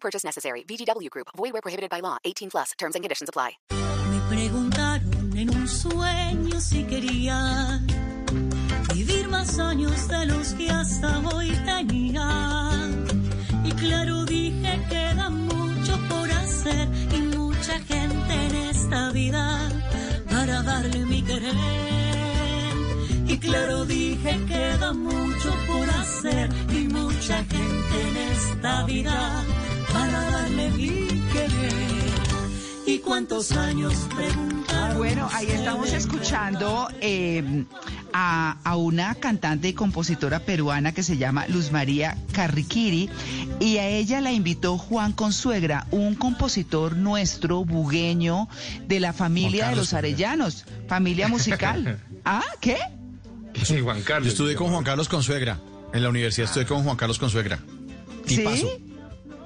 Purchase necessary. VGW Group. Void where prohibited by law. 18 plus. Terms and conditions apply. Me preguntaron en un sueño si quería vivir más años de los que hasta hoy tenía. Y claro dije queda mucho por hacer y mucha gente en esta vida para darle mi querer. Y claro dije queda mucho por hacer y mucha gente en esta vida ¿Y cuántos años preguntaron? Bueno, ahí estamos escuchando eh, a, a una cantante y compositora peruana que se llama Luz María Carriquiri y a ella la invitó Juan Consuegra, un compositor nuestro, bugueño, de la familia de los Arellanos, familia musical. ¿Ah? ¿Qué? Sí, Juan Carlos. Yo estudié con Juan Carlos Consuegra. En la universidad estudié con Juan Carlos Consuegra. Tipazo. ¿Sí?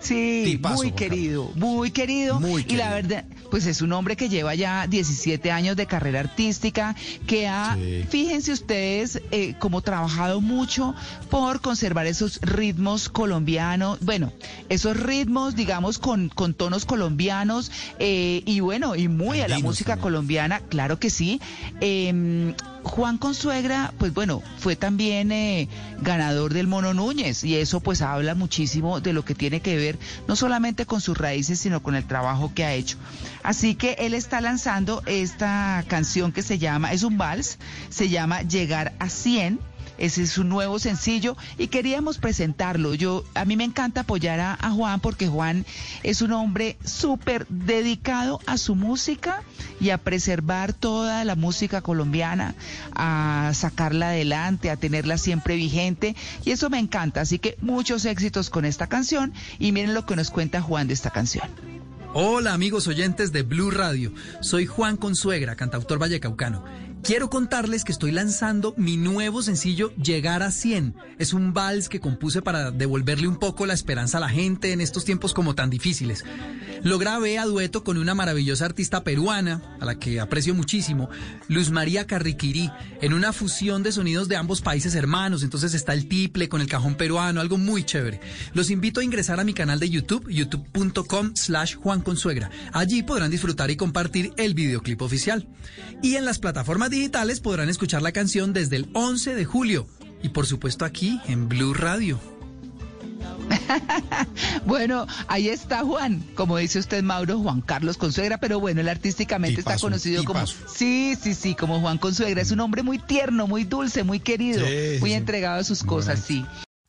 Sí, Tipazo, muy querido, muy querido. Muy Y la querido. verdad, pues es un hombre que lleva ya 17 años de carrera artística, que ha, Sí. fíjense ustedes, eh, como trabajado mucho por conservar esos ritmos colombianos, bueno, esos ritmos, digamos, con, con tonos colombianos, eh, y bueno, y muy a la música también. colombiana, claro que sí. Em, Juan Consuegra, pues bueno, fue también eh, ganador del Mono Núñez y eso pues habla muchísimo de lo que tiene que ver no solamente con sus raíces, sino con el trabajo que ha hecho. Así que él está lanzando esta canción que se llama, es un vals, se llama Llegar a 100. Ese es su nuevo sencillo y queríamos presentarlo. Yo a mí me encanta apoyar a, a Juan porque Juan es un hombre súper dedicado a su música y a preservar toda la música colombiana, a sacarla adelante, a tenerla siempre vigente y eso me encanta. Así que muchos éxitos con esta canción y miren lo que nos cuenta Juan de esta canción. Hola amigos oyentes de Blue Radio, soy Juan Consuegra, cantautor vallecaucano. Quiero contarles que estoy lanzando mi nuevo sencillo Llegar a 100. Es un vals que compuse para devolverle un poco la esperanza a la gente en estos tiempos como tan difíciles. Lo grabé a dueto con una maravillosa artista peruana, a la que aprecio muchísimo, Luz María Carriquirí, en una fusión de sonidos de ambos países hermanos. Entonces está el tiple con el cajón peruano, algo muy chévere. Los invito a ingresar a mi canal de YouTube, youtube.com slash Juan Consuegra. Allí podrán disfrutar y compartir el videoclip oficial. Y en las plataformas digitales podrán escuchar la canción desde el 11 de julio. Y por supuesto aquí en Blue Radio. Bueno, ahí está Juan, como dice usted Mauro, Juan Carlos Consuegra, pero bueno, él artísticamente está Tipazo, conocido como. Sí, sí, sí, como Juan Consuegra, es un hombre muy tierno, muy dulce, muy querido, Sí, muy sí. entregado a sus cosas, sí.